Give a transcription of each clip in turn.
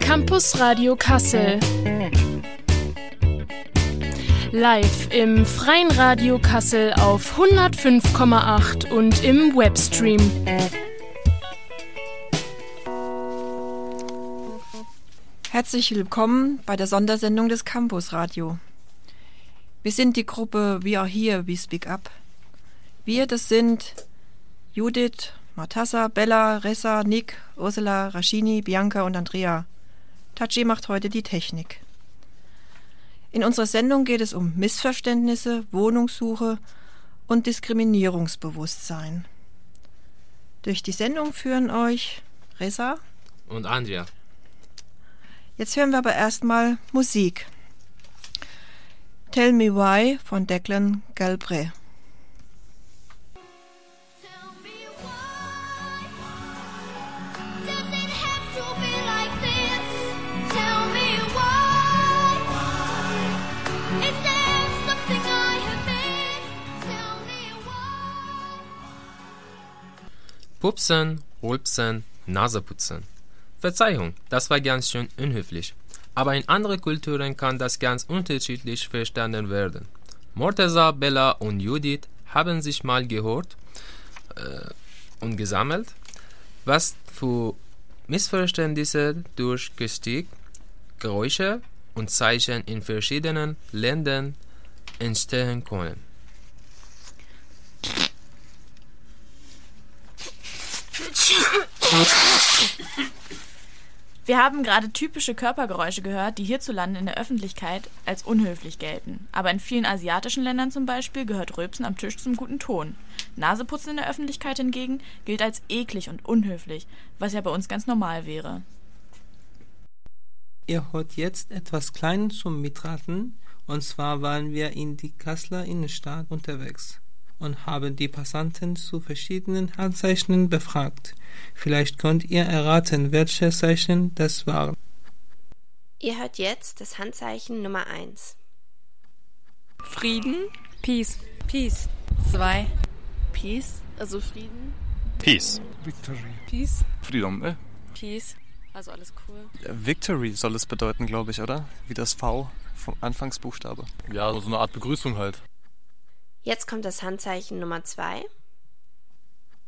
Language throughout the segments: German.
Campus Radio Kassel. Live im Freien Radio Kassel auf 105,8 und im Webstream. Herzlich willkommen bei der Sondersendung des Campus Radio. Wir sind die Gruppe We Are Here, We Speak Up. Wir, das sind Judith, Matassa, Bella, Ressa, Nick, Ursula, Raschini, Bianca und Andrea. Tachi macht heute die Technik. In unserer Sendung geht es um Missverständnisse, Wohnungssuche und Diskriminierungsbewusstsein. Durch die Sendung führen euch Resa und Andrea. Jetzt hören wir aber erstmal Musik. Tell Me Why von Declan Galbraith. Pupsen, Rülpsen, Naseputzen. Verzeihung, das war ganz schön unhöflich. Aber in anderen Kulturen kann das ganz unterschiedlich verstanden werden. Morteza, Bella und Judith haben sich mal gehört äh, und gesammelt, was für Missverständnisse durch Gestik, Geräusche und Zeichen in verschiedenen Ländern entstehen können. Wir haben gerade typische Körpergeräusche gehört, die hierzulande in der Öffentlichkeit als unhöflich gelten. Aber in vielen asiatischen Ländern zum Beispiel gehört Rülpsen am Tisch zum guten Ton. Naseputzen in der Öffentlichkeit hingegen gilt als eklig und unhöflich, was ja bei uns ganz normal wäre. Ihr hört jetzt etwas Kleines zum Mitraten, und zwar waren wir in die Kasseler Innenstadt unterwegs und haben die Passanten zu verschiedenen Handzeichen befragt. Vielleicht könnt ihr erraten, welche Zeichen das waren. Ihr hört jetzt das Handzeichen Nummer 1. Frieden. Peace. Peace. 2. Peace, also Frieden. Peace. Victory. Peace. Freedom, ne? Peace. Also alles cool. Victory soll es bedeuten, glaube ich, oder? Wie das V vom Anfangsbuchstabe. Ja, so eine Art Begrüßung halt. Jetzt kommt das Handzeichen Nummer 2.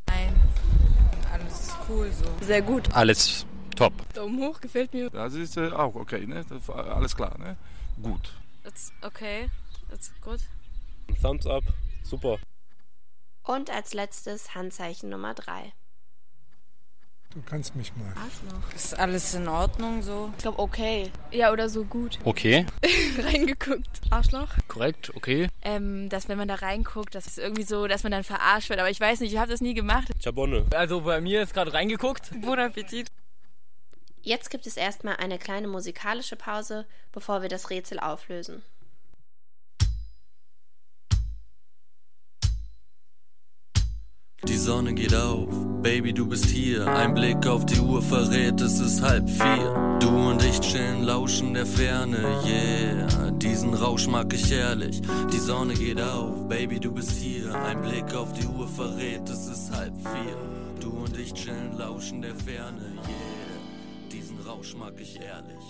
Eins. Alles cool so. Sehr gut. Alles top. Daumen hoch, gefällt mir. Das ist äh, auch okay, ne? Das alles klar, ne? Gut. It's okay. It's good. Thumbs up. Super. Und als letztes Handzeichen Nummer 3. Du kannst mich mal. Arschloch. Ist alles in Ordnung so? Ich glaube okay. Ja, oder so gut. Okay. Reingeguckt. Arschloch. Korrekt, okay. Ähm, dass wenn man da reinguckt, das ist irgendwie so, dass man dann verarscht wird. Aber ich weiß nicht, ich habe das nie gemacht. Chabonne. Also bei mir ist gerade reingeguckt. Bon Appetit. Jetzt gibt es erstmal eine kleine musikalische Pause, bevor wir das Rätsel auflösen. Die Sonne geht auf, Baby, du bist hier. Ein Blick auf die Uhr verrät, es ist halb vier. Du und ich chillen, lauschen der Ferne, yeah. Diesen Rausch mag ich ehrlich. Die Sonne geht auf, Baby, du bist hier. Ein Blick auf die Uhr verrät, es ist halb vier. Du und ich chillen, lauschen der Ferne, yeah. Diesen Rausch mag ich ehrlich.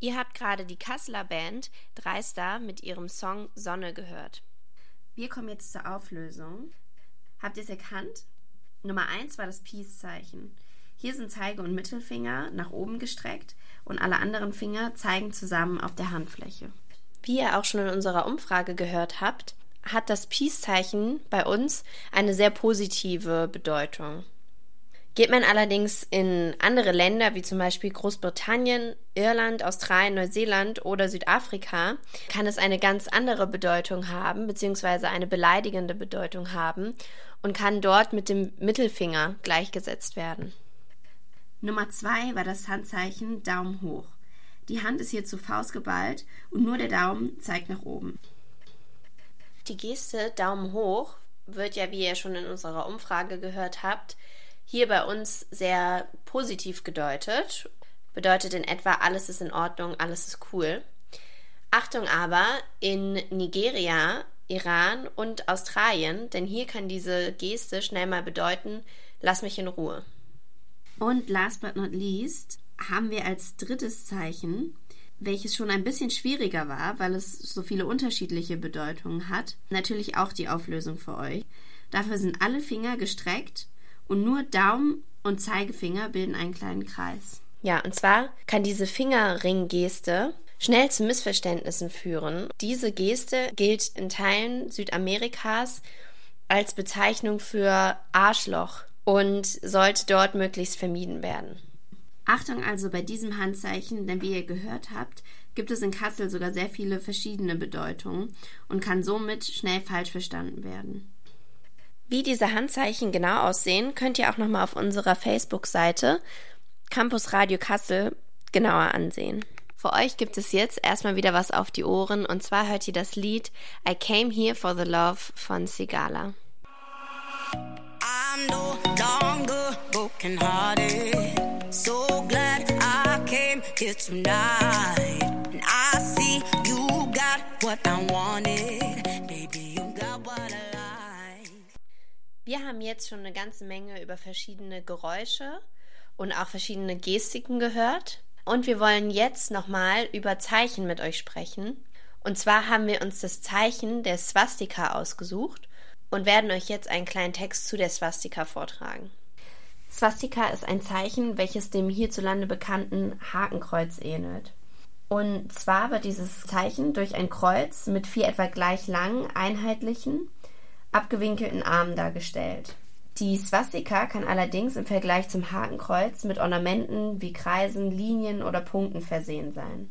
Ihr habt gerade die Kasseler Band Dreister mit ihrem Song Sonne gehört. Wir kommen jetzt zur Auflösung. Habt ihr es erkannt? Nummer 1 war das Peace-Zeichen. Hier sind Zeige und Mittelfinger nach oben gestreckt und alle anderen Finger zeigen zusammen auf der Handfläche. Wie ihr auch schon in unserer Umfrage gehört habt, hat das Peace-Zeichen bei uns eine sehr positive Bedeutung. Geht man allerdings in andere Länder wie zum Beispiel Großbritannien, Irland, Australien, Neuseeland oder Südafrika, kann es eine ganz andere Bedeutung haben, beziehungsweise eine beleidigende Bedeutung haben und kann dort mit dem Mittelfinger gleichgesetzt werden. Nummer zwei war das Handzeichen Daumen hoch. Die Hand ist hier zu Faust geballt und nur der Daumen zeigt nach oben. Die Geste Daumen hoch wird ja, wie ihr schon in unserer Umfrage gehört habt, hier bei uns sehr positiv gedeutet. Bedeutet in etwa, alles ist in Ordnung, alles ist cool. Achtung aber, in Nigeria Iran und Australien, denn hier kann diese Geste schnell mal bedeuten, lass mich in Ruhe. Und last but not least haben wir als drittes Zeichen, welches schon ein bisschen schwieriger war, weil es so viele unterschiedliche Bedeutungen hat, natürlich auch die Auflösung für euch. Dafür sind alle Finger gestreckt und nur Daumen und Zeigefinger bilden einen kleinen Kreis. Ja, und zwar kann diese Fingerringgeste schnell zu Missverständnissen führen. Diese Geste gilt in Teilen Südamerikas als Bezeichnung für Arschloch und sollte dort möglichst vermieden werden. Achtung also bei diesem Handzeichen, denn wie ihr gehört habt, gibt es in Kassel sogar sehr viele verschiedene Bedeutungen und kann somit schnell falsch verstanden werden. Wie diese Handzeichen genau aussehen, könnt ihr auch nochmal auf unserer Facebook-Seite Campus Radio Kassel genauer ansehen. Für euch gibt es jetzt erstmal wieder was auf die Ohren und zwar hört ihr das Lied I Came Here for the Love von Sigala. I'm no longer broken hearted. So glad I came here tonight. And I see you got what I wanted. Wir haben jetzt schon eine ganze Menge über verschiedene Geräusche und auch verschiedene Gestiken gehört. Und wir wollen jetzt nochmal über Zeichen mit euch sprechen. Und zwar haben wir uns das Zeichen der Swastika ausgesucht und werden euch jetzt einen kleinen Text zu der Swastika vortragen. Swastika ist ein Zeichen, welches dem hierzulande bekannten Hakenkreuz ähnelt. Und zwar wird dieses Zeichen durch ein Kreuz mit vier etwa gleich langen, einheitlichen, abgewinkelten Armen dargestellt. Die Swastika kann allerdings im Vergleich zum Hakenkreuz mit Ornamenten wie Kreisen, Linien oder Punkten versehen sein.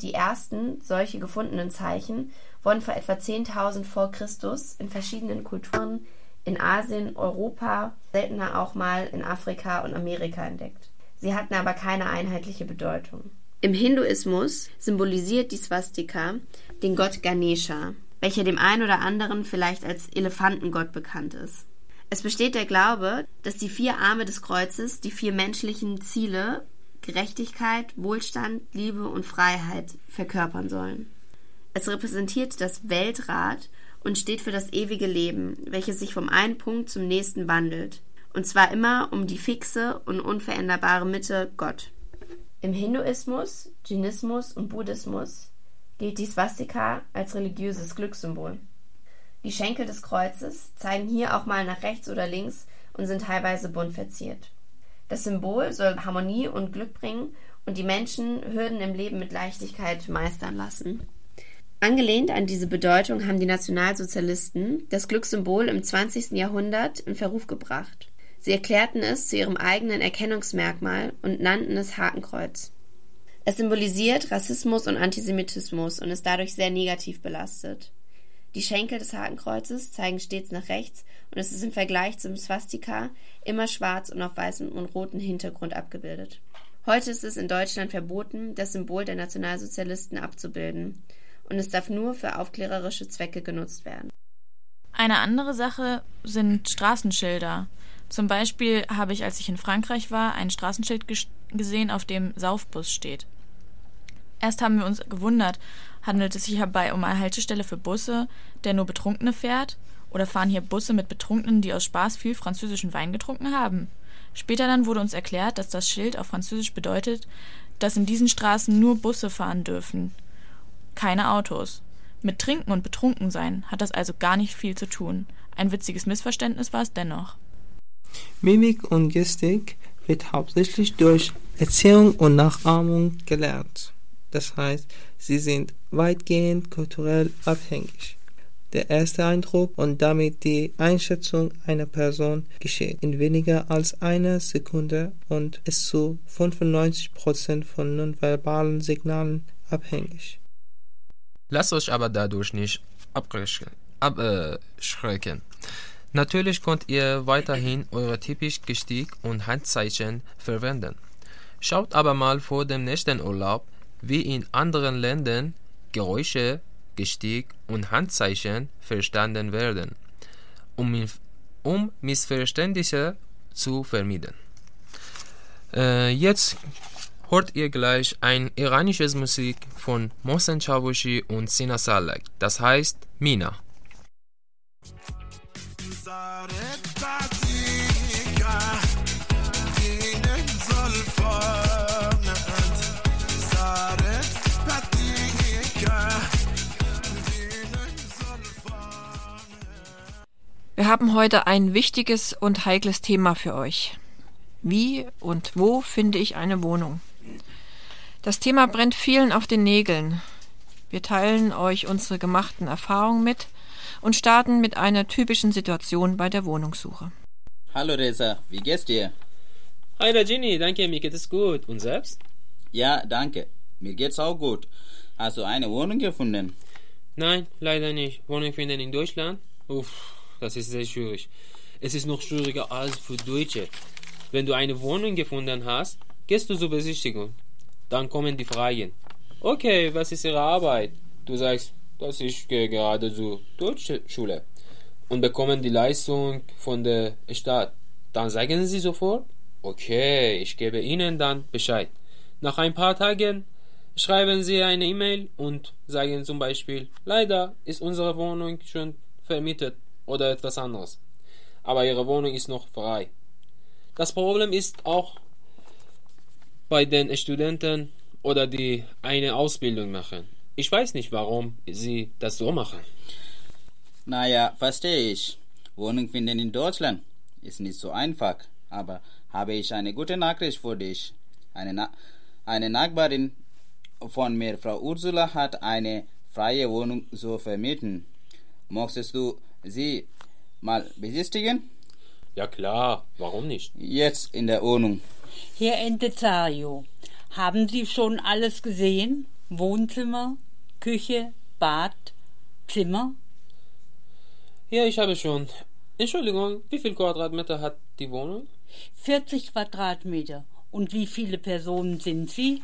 Die ersten solche gefundenen Zeichen wurden vor etwa 10.000 vor Christus in verschiedenen Kulturen in Asien, Europa, seltener auch mal in Afrika und Amerika entdeckt. Sie hatten aber keine einheitliche Bedeutung. Im Hinduismus symbolisiert die Swastika den Gott Ganesha, welcher dem einen oder anderen vielleicht als Elefantengott bekannt ist. Es besteht der Glaube, dass die vier Arme des Kreuzes die vier menschlichen Ziele Gerechtigkeit, Wohlstand, Liebe und Freiheit verkörpern sollen. Es repräsentiert das Weltrad und steht für das ewige Leben, welches sich vom einen Punkt zum nächsten wandelt, und zwar immer um die fixe und unveränderbare Mitte Gott. Im Hinduismus, Jainismus und Buddhismus gilt die Swastika als religiöses Glückssymbol. Die Schenkel des Kreuzes zeigen hier auch mal nach rechts oder links und sind teilweise bunt verziert. Das Symbol soll Harmonie und Glück bringen und die Menschen Hürden im Leben mit Leichtigkeit meistern lassen. Angelehnt an diese Bedeutung haben die Nationalsozialisten das Glückssymbol im 20. Jahrhundert in Verruf gebracht. Sie erklärten es zu ihrem eigenen Erkennungsmerkmal und nannten es Hakenkreuz. Es symbolisiert Rassismus und Antisemitismus und ist dadurch sehr negativ belastet. Die Schenkel des Hakenkreuzes zeigen stets nach rechts und es ist im Vergleich zum Swastika immer schwarz und auf weißem und rotem Hintergrund abgebildet. Heute ist es in Deutschland verboten, das Symbol der Nationalsozialisten abzubilden und es darf nur für aufklärerische Zwecke genutzt werden. Eine andere Sache sind Straßenschilder. Zum Beispiel habe ich, als ich in Frankreich war, ein Straßenschild gesehen, auf dem Saufbus steht. Erst haben wir uns gewundert, handelt es sich hierbei um eine Haltestelle für Busse, der nur Betrunkene fährt, oder fahren hier Busse mit Betrunkenen, die aus Spaß viel französischen Wein getrunken haben? Später dann wurde uns erklärt, dass das Schild auf Französisch bedeutet, dass in diesen Straßen nur Busse fahren dürfen keine Autos. Mit Trinken und Betrunkensein hat das also gar nicht viel zu tun. Ein witziges Missverständnis war es dennoch. Mimik und Gestik wird hauptsächlich durch Erziehung und Nachahmung gelernt. Das heißt, sie sind weitgehend kulturell abhängig. Der erste Eindruck und damit die Einschätzung einer Person geschieht in weniger als einer Sekunde und ist zu 95% von nonverbalen Signalen abhängig. Lasst euch aber dadurch nicht abschrecken. Natürlich könnt ihr weiterhin eure typisch Gestik und Handzeichen verwenden. Schaut aber mal vor dem nächsten Urlaub, wie in anderen Ländern Geräusche, Gestik und Handzeichen verstanden werden, um, um Missverständnisse zu vermeiden. Äh, jetzt hört ihr gleich ein iranisches Musik von Mohsen Chavushi und Sina Salek, das heißt Mina. Wir haben heute ein wichtiges und heikles Thema für euch. Wie und wo finde ich eine Wohnung? Das Thema brennt vielen auf den Nägeln. Wir teilen euch unsere gemachten Erfahrungen mit und starten mit einer typischen Situation bei der Wohnungssuche. Hallo Reza, wie geht's dir? Hi Rajini, danke, mir geht es gut. Und selbst? Ja, danke. Mir geht's auch gut. Hast du eine Wohnung gefunden? Nein, leider nicht. Wohnung finden in Deutschland? Uff, das ist sehr schwierig. Es ist noch schwieriger als für Deutsche. Wenn du eine Wohnung gefunden hast, gehst du zur Besichtigung. Dann kommen die Fragen. Okay, was ist Ihre Arbeit? Du sagst, dass ich gehe gerade zur Deutschschule und bekommen die Leistung von der Stadt. Dann sagen sie sofort, okay, ich gebe Ihnen dann Bescheid. Nach ein paar Tagen schreiben sie eine E-Mail und sagen zum Beispiel, leider ist unsere Wohnung schon vermietet oder etwas anderes. Aber Ihre Wohnung ist noch frei. Das Problem ist auch bei den Studenten oder die eine Ausbildung machen. Ich weiß nicht, warum sie das so machen. Naja, verstehe ich. Wohnung finden in Deutschland ist nicht so einfach, aber habe ich eine gute Nachricht für dich. Eine, Na eine Nachbarin von mir, Frau Ursula, hat eine freie Wohnung zu vermieten. Möchtest du sie mal besichtigen? Ja klar, warum nicht? Jetzt in der Wohnung. Herr Entezario, haben Sie schon alles gesehen? Wohnzimmer, Küche, Bad, Zimmer? Ja, ich habe schon. Entschuldigung, wie viel Quadratmeter hat die Wohnung? 40 Quadratmeter. Und wie viele Personen sind Sie?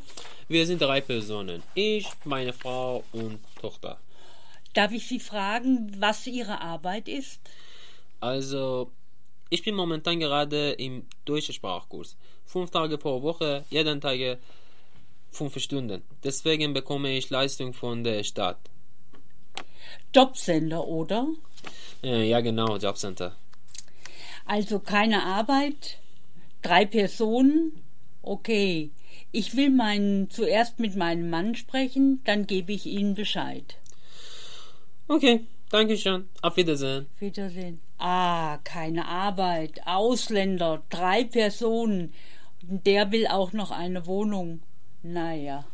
Wir sind drei Personen. Ich, meine Frau und Tochter. Darf ich Sie fragen, was Ihre Arbeit ist? Also, ich bin momentan gerade im deutschen Sprachkurs. Fünf Tage pro Woche, jeden Tag fünf Stunden. Deswegen bekomme ich Leistung von der Stadt. Jobcenter, oder? Ja, genau, Jobcenter. Also keine Arbeit, drei Personen. Okay, ich will meinen, zuerst mit meinem Mann sprechen, dann gebe ich Ihnen Bescheid. Okay, danke schön. Auf Wiedersehen. Wiedersehen. Ah, keine Arbeit, Ausländer, drei Personen. Der will auch noch eine Wohnung. Naja.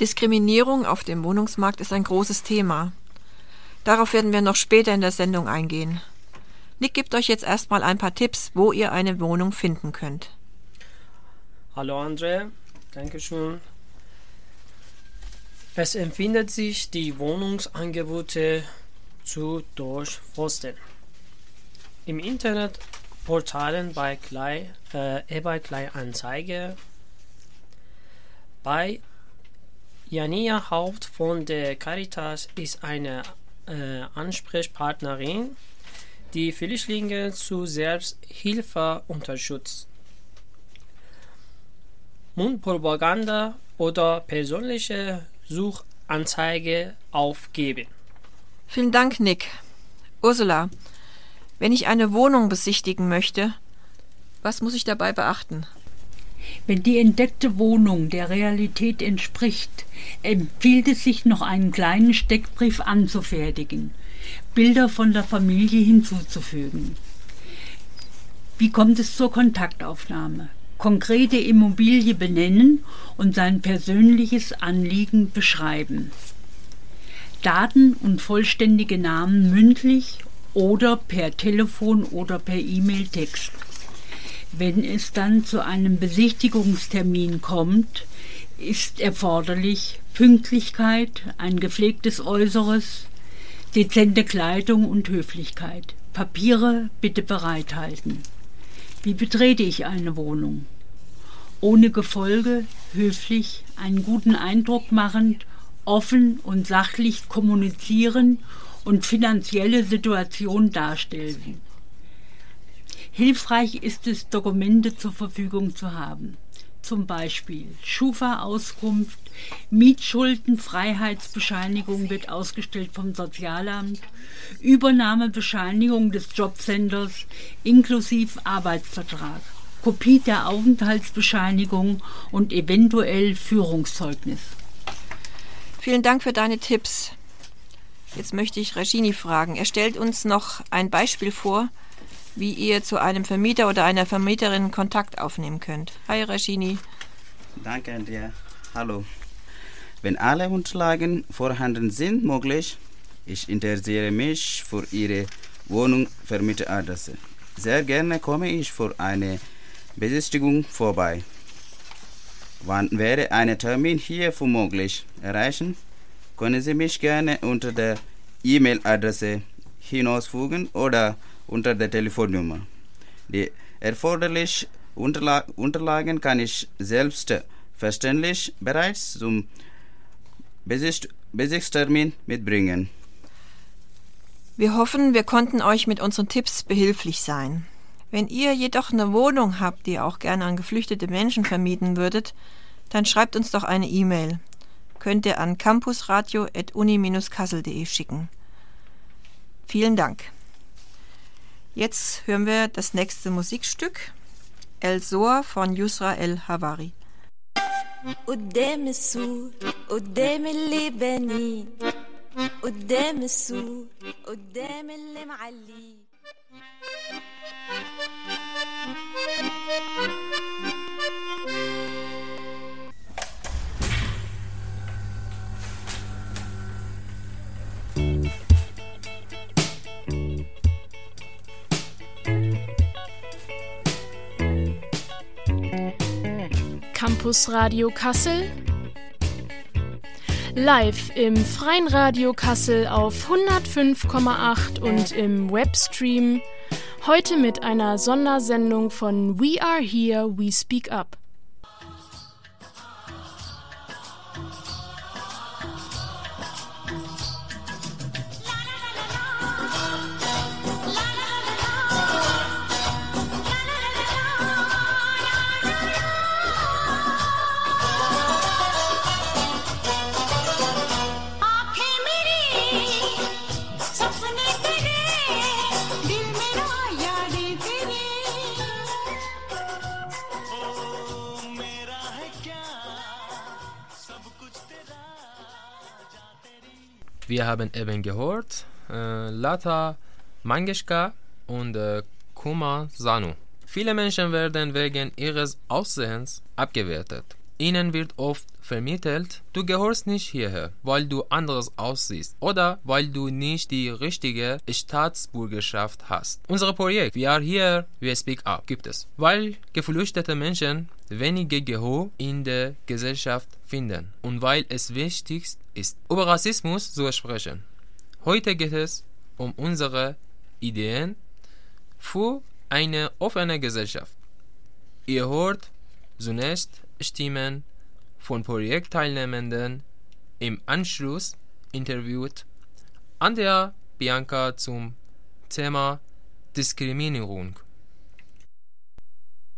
Diskriminierung auf dem Wohnungsmarkt ist ein großes Thema. Darauf werden wir noch später in der Sendung eingehen. Nick gibt euch jetzt erstmal ein paar Tipps, wo ihr eine Wohnung finden könnt. Hallo André, Dankeschön. Es empfindet sich, die Wohnungsangebote zu durchforsten. Im Internet Portalen bei Klei, äh, Kleinanzeige, bei Jania Haupt von der Caritas ist eine äh, Ansprechpartnerin, die Flüchtlinge zu Selbsthilfe unterstützt. Mundpropaganda oder persönliche Suchanzeige aufgeben. Vielen Dank, Nick. Ursula, wenn ich eine Wohnung besichtigen möchte, was muss ich dabei beachten? Wenn die entdeckte Wohnung der Realität entspricht, empfiehlt es sich noch einen kleinen Steckbrief anzufertigen, Bilder von der Familie hinzuzufügen. Wie kommt es zur Kontaktaufnahme? Konkrete Immobilie benennen und sein persönliches Anliegen beschreiben. Daten und vollständige Namen mündlich oder per Telefon oder per E-Mail-Text. Wenn es dann zu einem Besichtigungstermin kommt, ist erforderlich Pünktlichkeit, ein gepflegtes Äußeres, dezente Kleidung und Höflichkeit. Papiere bitte bereithalten. Wie betrete ich eine Wohnung? Ohne Gefolge, höflich, einen guten Eindruck machend, offen und sachlich kommunizieren und finanzielle Situation darstellen. Hilfreich ist es, Dokumente zur Verfügung zu haben. Zum Beispiel Schufa-Auskunft, Mietschuldenfreiheitsbescheinigung wird ausgestellt vom Sozialamt, Übernahmebescheinigung des Jobcenters inklusive Arbeitsvertrag, Kopie der Aufenthaltsbescheinigung und eventuell Führungszeugnis. Vielen Dank für deine Tipps. Jetzt möchte ich Regini fragen. Er stellt uns noch ein Beispiel vor, wie ihr zu einem Vermieter oder einer Vermieterin Kontakt aufnehmen könnt. Hi Regini. Danke dir. Hallo. Wenn alle Unterlagen vorhanden sind, möglich, ich interessiere mich für Ihre Wohnung-Vermieteradresse. Sehr gerne komme ich für eine Besichtigung vorbei. Wann wäre ein Termin hierfür möglich? Erreichen können Sie mich gerne unter der E-Mail-Adresse hinausfügen oder unter der Telefonnummer. Die erforderlichen Unterla Unterlagen kann ich selbstverständlich bereits zum Besicht Besichtstermin mitbringen. Wir hoffen, wir konnten euch mit unseren Tipps behilflich sein. Wenn ihr jedoch eine Wohnung habt, die ihr auch gerne an geflüchtete Menschen vermieten würdet, dann schreibt uns doch eine E-Mail. Könnt ihr an campusradio.uni-kassel.de schicken. Vielen Dank. Jetzt hören wir das nächste Musikstück. El Sohr von Yusra El Havari. قدام السور قدام اللي بنيه قدام السور قدام اللي معليه Campus Radio Kassel. Live im Freien Radio Kassel auf 105,8 und im Webstream. Heute mit einer Sondersendung von We Are Here, We Speak Up. Haben eben gehört äh, Lata Mangeshkar und äh, Kumar Sanu. Viele Menschen werden wegen ihres Aussehens abgewertet. Ihnen wird oft vermittelt, du gehörst nicht hierher, weil du anders aussiehst oder weil du nicht die richtige Staatsbürgerschaft hast. Unser Projekt We Are Here, We Speak Up gibt es, weil geflüchtete Menschen wenige Gehör in der Gesellschaft finden und weil es wichtig ist, über Rassismus zu sprechen. Heute geht es um unsere Ideen für eine offene Gesellschaft. Ihr hört zunächst Stimmen von Projektteilnehmenden im Anschluss interviewt an der Bianca zum Thema Diskriminierung.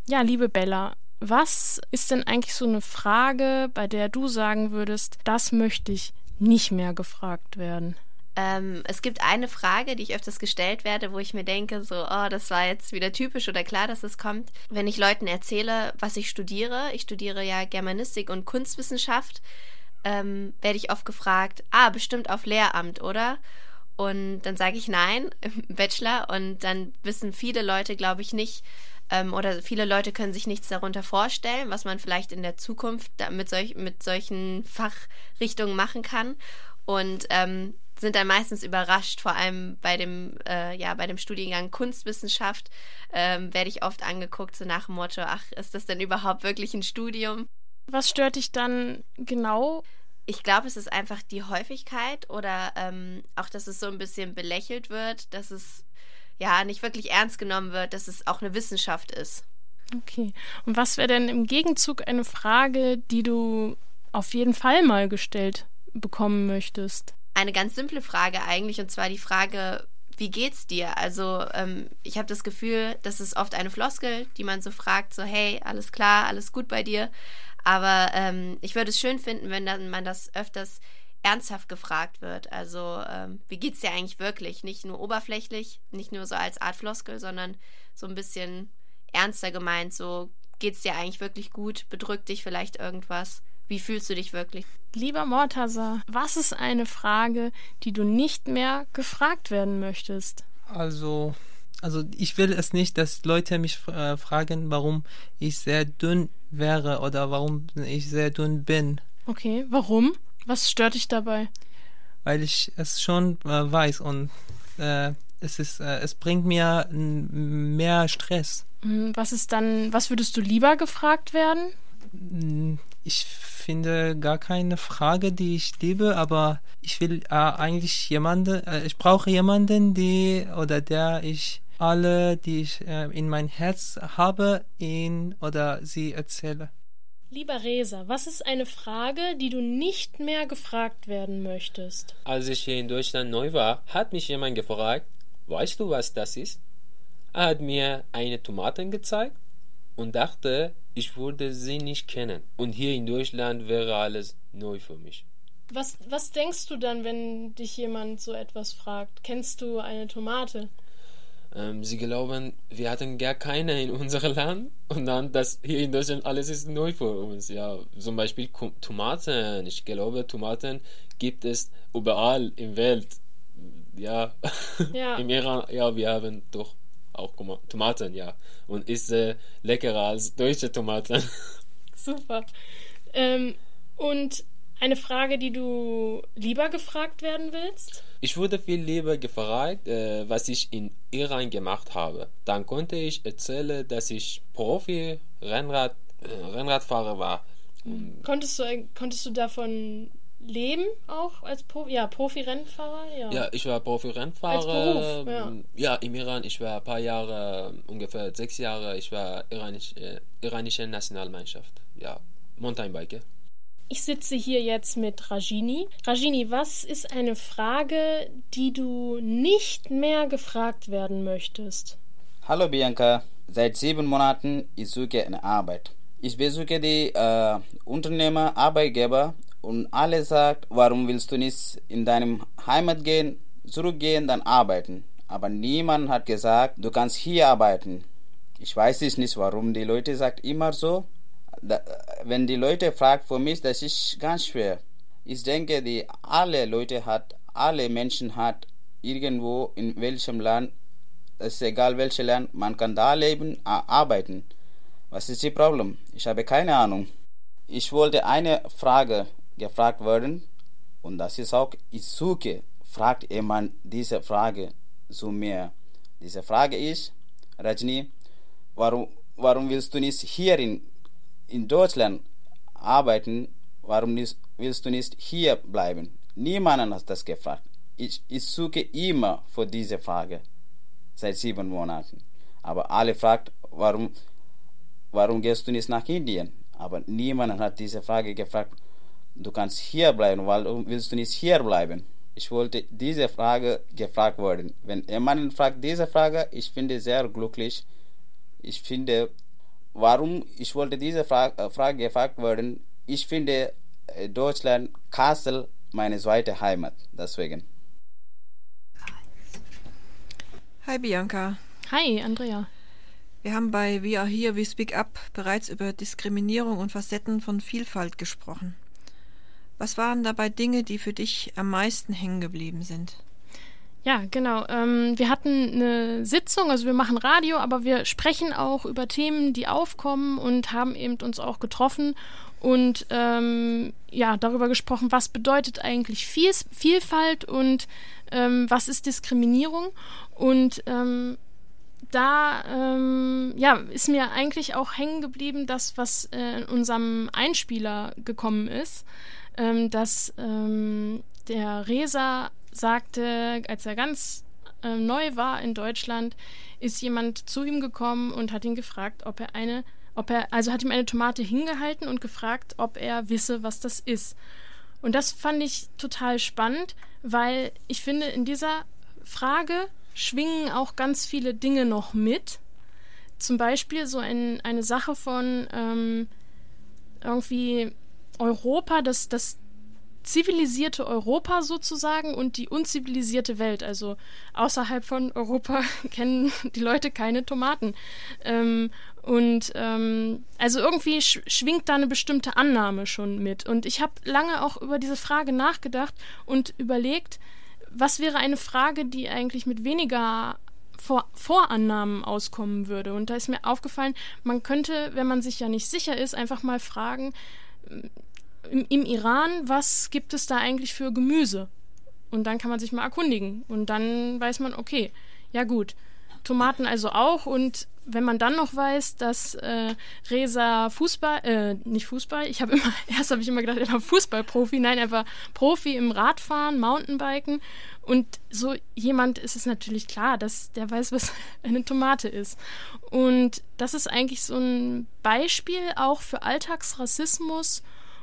Ja, liebe Bella, was ist denn eigentlich so eine Frage, bei der du sagen würdest, das möchte ich nicht mehr gefragt werden? Ähm, es gibt eine Frage, die ich öfters gestellt werde, wo ich mir denke, so, oh, das war jetzt wieder typisch oder klar, dass es kommt. Wenn ich Leuten erzähle, was ich studiere, ich studiere ja Germanistik und Kunstwissenschaft, ähm, werde ich oft gefragt, ah, bestimmt auf Lehramt, oder? Und dann sage ich nein, Bachelor. Und dann wissen viele Leute, glaube ich, nicht, ähm, oder viele Leute können sich nichts darunter vorstellen, was man vielleicht in der Zukunft mit, solch, mit solchen Fachrichtungen machen kann. Und ähm, sind dann meistens überrascht, vor allem bei dem, äh, ja, bei dem Studiengang Kunstwissenschaft ähm, werde ich oft angeguckt, so nach dem Motto, ach, ist das denn überhaupt wirklich ein Studium? Was stört dich dann genau? Ich glaube, es ist einfach die Häufigkeit oder ähm, auch, dass es so ein bisschen belächelt wird, dass es ja nicht wirklich ernst genommen wird, dass es auch eine Wissenschaft ist. Okay. Und was wäre denn im Gegenzug eine Frage, die du auf jeden Fall mal gestellt bekommen möchtest? Eine ganz simple Frage eigentlich, und zwar die Frage, wie geht's dir? Also ähm, ich habe das Gefühl, das ist oft eine Floskel, die man so fragt, so hey, alles klar, alles gut bei dir. Aber ähm, ich würde es schön finden, wenn dann man das öfters ernsthaft gefragt wird. Also ähm, wie geht's dir eigentlich wirklich? Nicht nur oberflächlich, nicht nur so als Art Floskel, sondern so ein bisschen ernster gemeint. So geht's dir eigentlich wirklich gut? Bedrückt dich vielleicht irgendwas? Wie fühlst du dich wirklich? Lieber Mortaser, was ist eine Frage, die du nicht mehr gefragt werden möchtest? Also, also ich will es nicht, dass Leute mich äh, fragen, warum ich sehr dünn wäre oder warum ich sehr dünn bin, Okay, warum? Was stört dich dabei? weil ich es schon äh, weiß und äh, es ist, äh, es bringt mir mehr Stress. Hm, Was ist dann, was würdest du lieber gefragt werden? Mm, Ich finde gar keine Frage, die ich liebe, aber ich will äh, eigentlich jemanden, äh, ich brauche jemanden, die oder der ich alle, die ich äh, in mein Herz habe, ihn oder sie erzähle. Lieber Resa, was ist eine Frage, die du nicht mehr gefragt werden möchtest? Als ich hier in Deutschland neu war, hat mich jemand gefragt, weißt du, was das ist? Er hat mir eine Tomaten gezeigt und dachte, ich würde sie nicht kennen. Und hier in Deutschland wäre alles neu für mich. Was, was denkst du dann, wenn dich jemand so etwas fragt? Kennst du eine Tomate? Ähm, sie glauben, wir hatten gar keine in unserem Land und dann, dass hier in Deutschland alles ist neu für uns. Ja, zum Beispiel Tomaten. Ich glaube, Tomaten gibt es überall in der Welt. Ja, Ja. im Iran, ja, wir haben doch auch Toma- Tomaten, ja. Und ist äh, leckerer als deutsche Tomaten. Super. Ähm, und eine Frage, die du lieber gefragt werden willst? Ich wurde viel lieber gefragt, äh, was ich in Iran gemacht habe. Dann konnte ich erzählen, dass ich Profi-Rennrad, äh, Rennradfahrer war. Konntest du, konntest du davon leben auch als Pro ja, Profi-Rennfahrer? Ja. Ja, ich war Profi-Rennfahrer. Als Beruf, ja. ja, im Iran. Ich war ein paar Jahre, ungefähr sechs Jahre. Ich war iranisch, äh, iranische Nationalmannschaft. Ja, Mountainbiker. Ich sitze hier jetzt mit Rajini. Rajini, was ist eine Frage, die du nicht mehr gefragt werden möchtest? Hallo Bianca, seit sieben Monaten ich suche eine Arbeit. Ich besuche die äh, Unternehmer, Arbeitgeber und alle sagt, warum willst du nicht in deinem Heimat gehen, zurückgehen, dann arbeiten. Aber niemand hat gesagt, du kannst hier arbeiten. Ich weiß nicht, warum die Leute sagt immer so. Wenn die Leute fragt für mich, das ist ganz schwer. Ich denke, die alle Leute hat, alle Menschen hat irgendwo in welchem Land es ist egal welches Land, man kann da leben, arbeiten. Was ist das Problem? Ich habe keine Ahnung. Ich wollte eine Frage gefragt werden und das ist auch, ich suche, fragt jemand diese Frage zu mir. Diese Frage ist, Rajni, warum, warum willst du nicht hier in, Deutschland arbeiten? Warum nicht, willst du nicht hier bleiben? Niemand hat das gefragt. Ich, ich suche immer für diese Frage seit sieben Monaten. Aber alle fragt, warum, warum gehst du nicht nach Indien? Aber niemand hat diese Frage gefragt. Du kannst hier bleiben, warum willst du nicht hier bleiben? Ich wollte diese Frage gefragt werden. Wenn jemand fragt diese Frage, ich finde sehr glücklich. Ich finde, warum ich wollte diese Frage, äh, Frage gefragt werden. Ich finde äh, Deutschland, Kassel, meine zweite Heimat. Deswegen. Hi Bianca. Hi, Andrea. Wir haben bei We Are Here, We Speak Up bereits über Diskriminierung und Facetten von Vielfalt gesprochen. Was waren dabei Dinge, die für dich am meisten hängen geblieben sind? Ja, genau. Ähm, wir hatten eine Sitzung, also wir machen Radio, aber wir sprechen auch über Themen, die aufkommen und haben eben uns auch getroffen und ähm, ja darüber gesprochen, was bedeutet eigentlich Viel Vielfalt und ähm, was ist Diskriminierung und ähm, da ähm, ja, ist mir eigentlich auch hängen geblieben, das, was äh, in unserem Einspieler gekommen ist, ähm, dass ähm, der Resa sagte, als er ganz ähm, neu war in Deutschland, ist jemand zu ihm gekommen und hat ihn gefragt, ob er eine, ob er, also hat ihm eine Tomate hingehalten und gefragt, ob er wisse, was das ist. Und das fand ich total spannend, weil ich finde, in dieser Frage schwingen auch ganz viele Dinge noch mit. Zum Beispiel so ein, eine Sache von ähm, irgendwie Europa, das, das zivilisierte Europa sozusagen und die unzivilisierte Welt. Also außerhalb von Europa kennen die Leute keine Tomaten. Ähm, und ähm, also irgendwie sch schwingt da eine bestimmte Annahme schon mit. Und ich habe lange auch über diese Frage nachgedacht und überlegt, was wäre eine Frage, die eigentlich mit weniger vor Vorannahmen auskommen würde. Und da ist mir aufgefallen, man könnte, wenn man sich ja nicht sicher ist, einfach mal fragen, im, im Iran, was gibt es da eigentlich für Gemüse? Und dann kann man sich mal erkundigen. Und dann weiß man, okay, ja gut, Tomaten also auch. Und wenn man dann noch weiß, dass äh, Resa Fußball, äh, nicht Fußball, ich habe immer, erst habe ich immer gedacht, er war Fußballprofi, nein, er war Profi im Radfahren, Mountainbiken. Und so jemand ist es natürlich klar, dass der weiß, was eine Tomate ist. Und das ist eigentlich so ein Beispiel auch für Alltagsrassismus.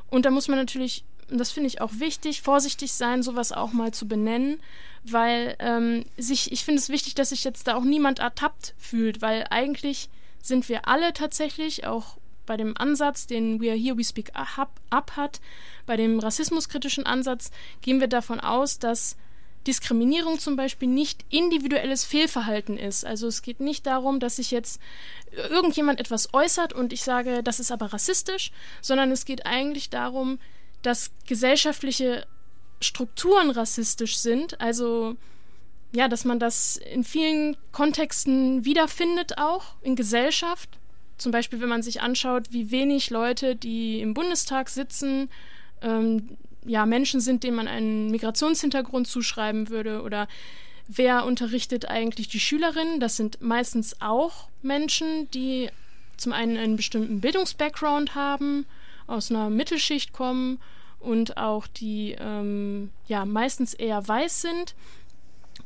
Und da muss man natürlich, das finde ich auch wichtig, vorsichtig sein, sowas auch mal zu benennen, weil ähm, sich, ich finde es wichtig, dass sich jetzt da auch niemand ertappt fühlt, weil eigentlich sind wir alle tatsächlich, auch bei dem Ansatz, den We Are Here, We Speak Up, hat, bei dem rassismuskritischen Ansatz, gehen wir davon aus, dass Diskriminierung zum Beispiel nicht individuelles Fehlverhalten ist. Also es geht nicht darum, dass sich jetzt irgendjemand etwas äußert und ich sage, das ist aber rassistisch, sondern es geht eigentlich darum, dass gesellschaftliche Strukturen rassistisch sind. Also ja, dass man das in vielen Kontexten wiederfindet, auch in Gesellschaft. Zum Beispiel, wenn man sich anschaut, wie wenig Leute, die im Bundestag sitzen, ähm, ja, Menschen sind, denen man einen Migrationshintergrund zuschreiben würde oder wer unterrichtet eigentlich die Schülerinnen? Das sind meistens auch Menschen, die zum einen einen bestimmten Bildungsbackground haben, aus einer Mittelschicht kommen und auch die ähm, ja meistens eher weiß sind.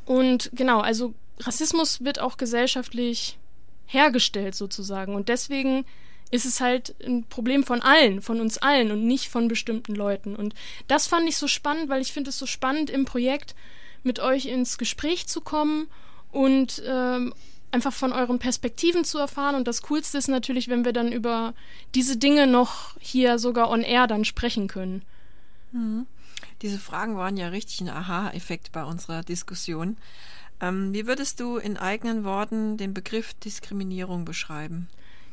Und genau, also Rassismus wird auch gesellschaftlich hergestellt sozusagen. Und deswegen ist es halt ein Problem von allen, von uns allen und nicht von bestimmten Leuten. Und das fand ich so spannend, weil ich finde es so spannend im Projekt mit euch ins Gespräch zu kommen und ähm, einfach von euren Perspektiven zu erfahren. Und das Coolste ist natürlich, wenn wir dann über diese Dinge noch hier sogar on air dann sprechen können. Mhm. Diese Fragen waren ja richtig ein Aha-Effekt bei unserer Diskussion. Ähm, wie würdest du in eigenen Worten den Begriff Diskriminierung beschreiben?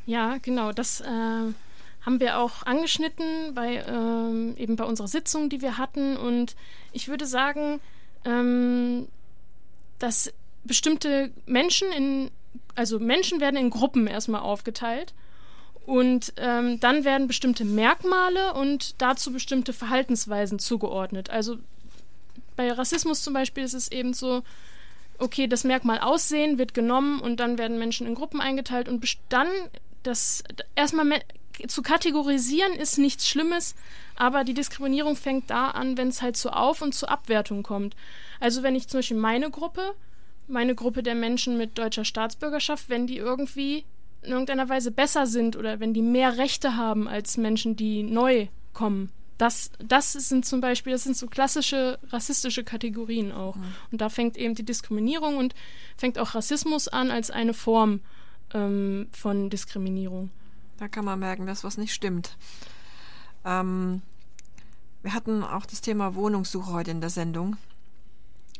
Ja, genau. Das äh, haben wir auch angeschnitten bei ähm, eben bei unserer Sitzung, die wir hatten. Und ich würde sagen, ähm, dass bestimmte Menschen in, also Menschen werden in Gruppen erstmal aufgeteilt. Und ähm, dann werden bestimmte Merkmale und dazu bestimmte Verhaltensweisen zugeordnet. Also bei Rassismus zum Beispiel ist es eben so, okay, das Merkmal Aussehen wird genommen und dann werden Menschen in Gruppen eingeteilt und dann das erstmal zu kategorisieren ist nichts Schlimmes, aber die Diskriminierung fängt da an, wenn es halt zu Auf- und zu Abwertung kommt. Also wenn ich zum Beispiel meine Gruppe, meine Gruppe der Menschen mit deutscher Staatsbürgerschaft, wenn die irgendwie in irgendeiner Weise besser sind oder wenn die mehr Rechte haben als Menschen, die neu kommen. Das, das sind zum Beispiel, das sind so klassische rassistische Kategorien auch. Mhm. Und da fängt eben die Diskriminierung und fängt auch Rassismus an als eine Form ähm, von Diskriminierung. Da kann man merken, dass was nicht stimmt. Ähm, wir hatten auch das Thema Wohnungssuche heute in der Sendung.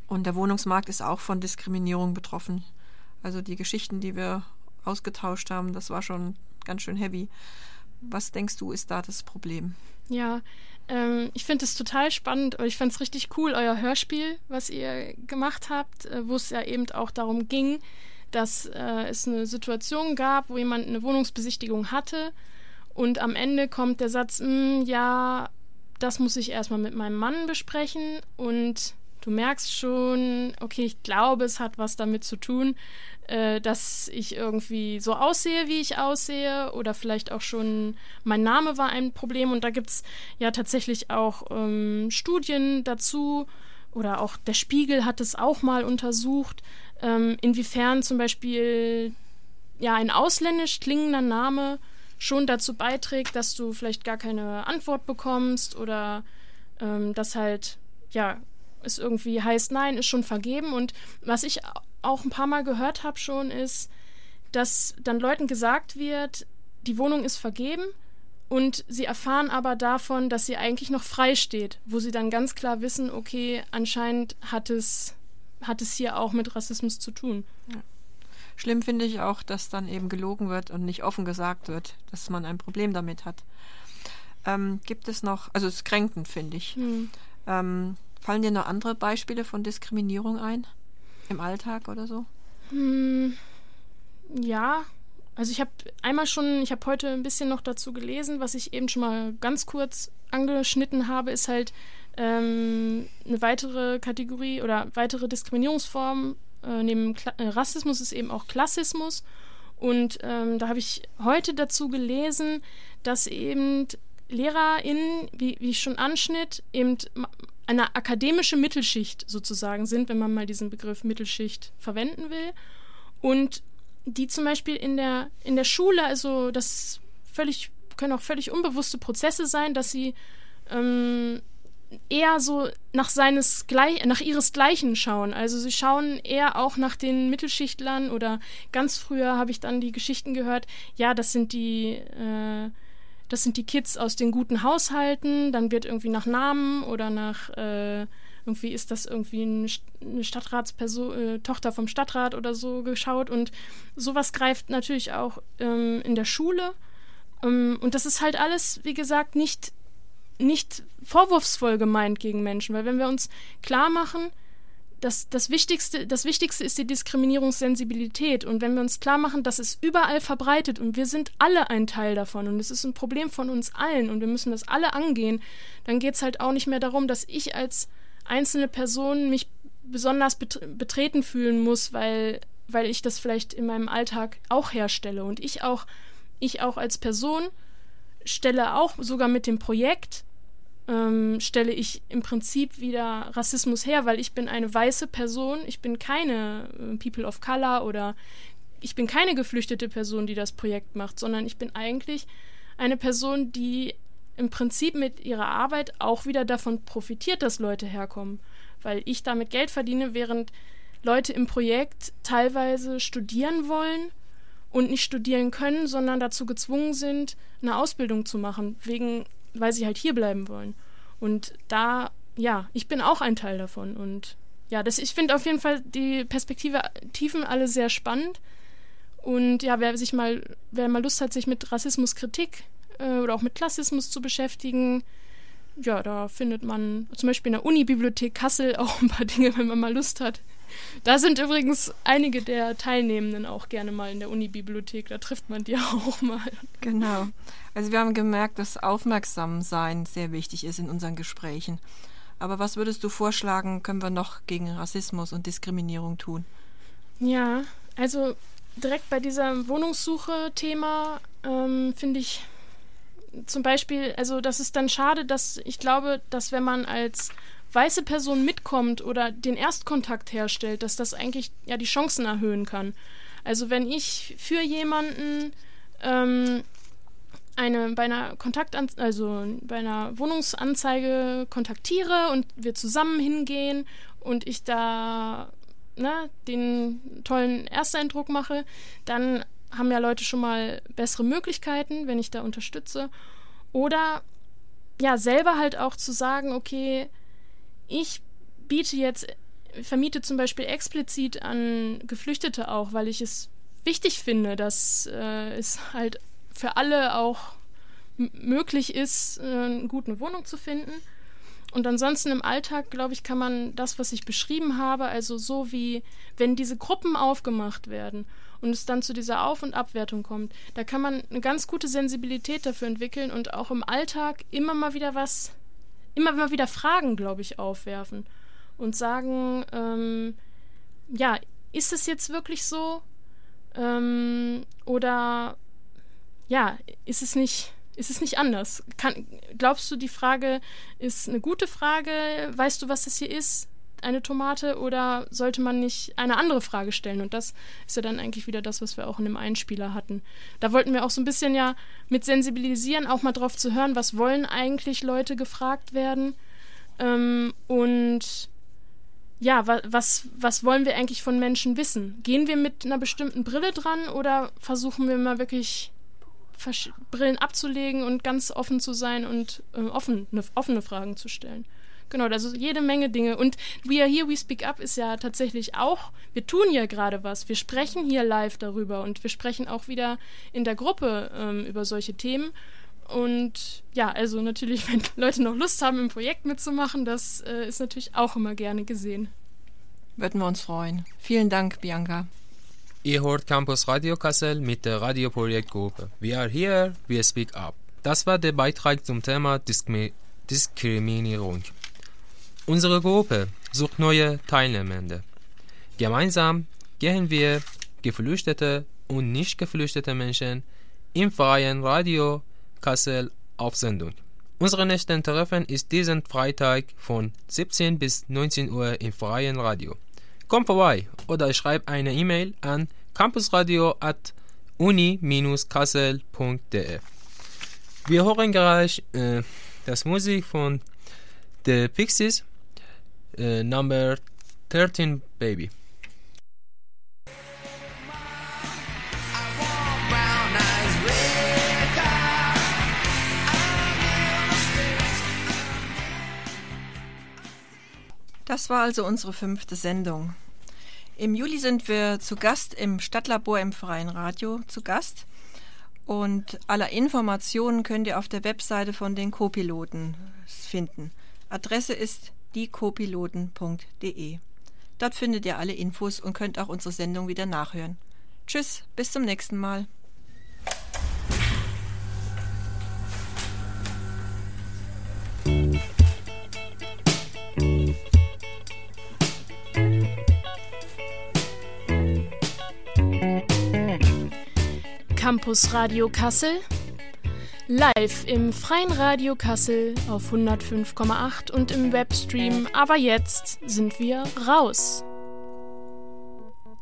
Und der Wohnungsmarkt ist auch von Diskriminierung betroffen. Also die Geschichten, die wir ausgetauscht haben, das war schon ganz schön heavy. Was denkst du, ist da das Problem? Ja, ähm, ich finde es total spannend. Ich fand es richtig cool, euer Hörspiel, was ihr gemacht habt, äh, wo es ja eben auch darum ging, dass äh, es eine Situation gab, wo jemand eine Wohnungsbesichtigung hatte und am Ende kommt der Satz, hm, ja, das muss ich erstmal mit meinem Mann besprechen. Und du merkst schon, okay, ich glaube, es hat was damit zu tun, äh, dass ich irgendwie so aussehe, wie ich aussehe oder vielleicht auch schon mein Name war ein Problem. Und da gibt es ja tatsächlich auch ähm, Studien dazu oder auch der Spiegel hat es auch mal untersucht, ähm, inwiefern zum Beispiel ja ein ausländisch klingender Name schon dazu beiträgt, dass du vielleicht gar keine Antwort bekommst oder ähm, dass halt ja es irgendwie heißt, nein, ist schon vergeben. Und was ich auch ein paar Mal gehört habe schon, ist, dass dann Leuten gesagt wird, die Wohnung ist vergeben und sie erfahren aber davon, dass sie eigentlich noch frei steht, wo sie dann ganz klar wissen, okay, anscheinend hat es, hat es hier auch mit Rassismus zu tun. Ja. Schlimm finde ich auch, dass dann eben gelogen wird und nicht offen gesagt wird, dass man ein Problem damit hat. Ähm, gibt es noch, also es ist kränkend, finde ich. Hm. Ähm, fallen dir noch andere Beispiele von Diskriminierung ein? Im Alltag oder so? Hm, ja, also ich habe einmal schon, ich habe heute ein bisschen noch dazu gelesen, was ich eben schon mal ganz kurz angeschnitten habe, ist halt ähm, eine weitere Kategorie oder weitere Diskriminierungsform äh, neben Kla äh, Rassismus ist eben auch Klassismus. Und ähm, da habe ich heute dazu gelesen, dass eben LehrerInnen, wie, wie ich schon anschnitt, eben eine akademische Mittelschicht sozusagen sind, wenn man mal diesen Begriff Mittelschicht verwenden will. Und die zum Beispiel in der, in der Schule, also das völlig, können auch völlig unbewusste Prozesse sein, dass sie ähm, eher so nach seines nach ihresgleichen schauen. Also sie schauen eher auch nach den Mittelschichtlern oder ganz früher habe ich dann die Geschichten gehört, ja, das sind die äh, das sind die Kids aus den guten Haushalten, dann wird irgendwie nach Namen oder nach äh, irgendwie ist das irgendwie ein, eine Stadtratsperson, äh, Tochter vom Stadtrat oder so geschaut und sowas greift natürlich auch ähm, in der Schule. Ähm, und das ist halt alles, wie gesagt, nicht nicht vorwurfsvoll gemeint gegen Menschen, weil wenn wir uns klar machen, dass das Wichtigste, das Wichtigste ist die Diskriminierungssensibilität. Und wenn wir uns klar machen, dass es überall verbreitet und wir sind alle ein Teil davon und es ist ein Problem von uns allen und wir müssen das alle angehen, dann geht es halt auch nicht mehr darum, dass ich als einzelne Person mich besonders betreten fühlen muss, weil, weil ich das vielleicht in meinem Alltag auch herstelle. Und ich auch, ich auch als Person stelle auch sogar mit dem Projekt ähm, stelle ich im Prinzip wieder Rassismus her, weil ich bin eine weiße Person, ich bin keine äh, People of Color oder ich bin keine geflüchtete Person, die das Projekt macht, sondern ich bin eigentlich eine Person, die im Prinzip mit ihrer Arbeit auch wieder davon profitiert, dass Leute herkommen, weil ich damit Geld verdiene, während Leute im Projekt teilweise studieren wollen und nicht studieren können, sondern dazu gezwungen sind, eine Ausbildung zu machen, wegen weil sie halt hier bleiben wollen. Und da, ja, ich bin auch ein Teil davon. Und ja, das, ich finde auf jeden Fall die Perspektive Tiefen alle sehr spannend. Und ja, wer sich mal, wer mal Lust hat, sich mit Rassismuskritik äh, oder auch mit Klassismus zu beschäftigen, ja, da findet man zum Beispiel in der Unibibliothek Kassel auch ein paar Dinge, wenn man mal Lust hat. Da sind übrigens einige der Teilnehmenden auch gerne mal in der Unibibliothek. Da trifft man die auch mal. Genau. Also wir haben gemerkt, dass Aufmerksamsein sehr wichtig ist in unseren Gesprächen. Aber was würdest du vorschlagen, können wir noch gegen Rassismus und Diskriminierung tun? Ja, also direkt bei dieser Wohnungssuche-Thema ähm, finde ich zum Beispiel, also das ist dann schade, dass ich glaube, dass wenn man als weiße Person mitkommt oder den Erstkontakt herstellt, dass das eigentlich ja die Chancen erhöhen kann. Also wenn ich für jemanden ähm, eine bei einer Kontaktan also bei einer Wohnungsanzeige kontaktiere und wir zusammen hingehen und ich da ne, den tollen Ersteindruck mache, dann haben ja Leute schon mal bessere Möglichkeiten, wenn ich da unterstütze. Oder ja, selber halt auch zu sagen, okay, ich biete jetzt, vermiete zum Beispiel explizit an Geflüchtete auch, weil ich es wichtig finde, dass äh, es halt für alle auch möglich ist, äh, eine gute Wohnung zu finden. Und ansonsten im Alltag, glaube ich, kann man das, was ich beschrieben habe, also so wie wenn diese Gruppen aufgemacht werden und es dann zu dieser Auf- und Abwertung kommt, da kann man eine ganz gute Sensibilität dafür entwickeln und auch im Alltag immer mal wieder was, immer wieder Fragen, glaube ich, aufwerfen und sagen, ähm, ja, ist es jetzt wirklich so? Ähm, oder ja, ist es nicht, ist es nicht anders? Kann, glaubst du, die Frage ist eine gute Frage? Weißt du, was das hier ist? Eine Tomate? Oder sollte man nicht eine andere Frage stellen? Und das ist ja dann eigentlich wieder das, was wir auch in dem Einspieler hatten. Da wollten wir auch so ein bisschen ja mit sensibilisieren, auch mal drauf zu hören, was wollen eigentlich Leute gefragt werden? Ähm, und ja, wa was, was wollen wir eigentlich von Menschen wissen? Gehen wir mit einer bestimmten Brille dran oder versuchen wir mal wirklich Versch Brillen abzulegen und ganz offen zu sein und äh, offene, offene Fragen zu stellen? Genau, also jede Menge Dinge. Und We Are Here, We Speak Up ist ja tatsächlich auch, wir tun ja gerade was. Wir sprechen hier live darüber und wir sprechen auch wieder in der Gruppe ähm, über solche Themen. Und ja, also natürlich, wenn Leute noch Lust haben, im Projekt mitzumachen, das äh, ist natürlich auch immer gerne gesehen. Würden wir uns freuen. Vielen Dank, Bianca. Ihr hört Campus Radio Kassel mit der Radioprojektgruppe. We are here, we speak up. Das war der Beitrag zum Thema Diskmi Diskriminierung. Unsere Gruppe sucht neue Teilnehmende. Gemeinsam gehen wir geflüchtete und nicht geflüchtete Menschen im freien Radio Kassel auf Sendung. Unsere nächste Treffen ist diesen Freitag von 17 bis 19 Uhr im freien Radio. Komm vorbei oder schreib eine E-Mail an campusradio at uni-kassel.de. Wir hören gleich äh, das Musik von The Pixies, äh, Number 13 Baby. Das war also unsere fünfte Sendung. Im Juli sind wir zu Gast im Stadtlabor im Freien Radio zu Gast. Und alle Informationen könnt ihr auf der Webseite von den Co-Piloten finden. Adresse ist diecopiloten.de. Dort findet ihr alle Infos und könnt auch unsere Sendung wieder nachhören. Tschüss, bis zum nächsten Mal. Campus Radio Kassel. Live im Freien Radio Kassel auf 105,8 und im Webstream. Aber jetzt sind wir raus.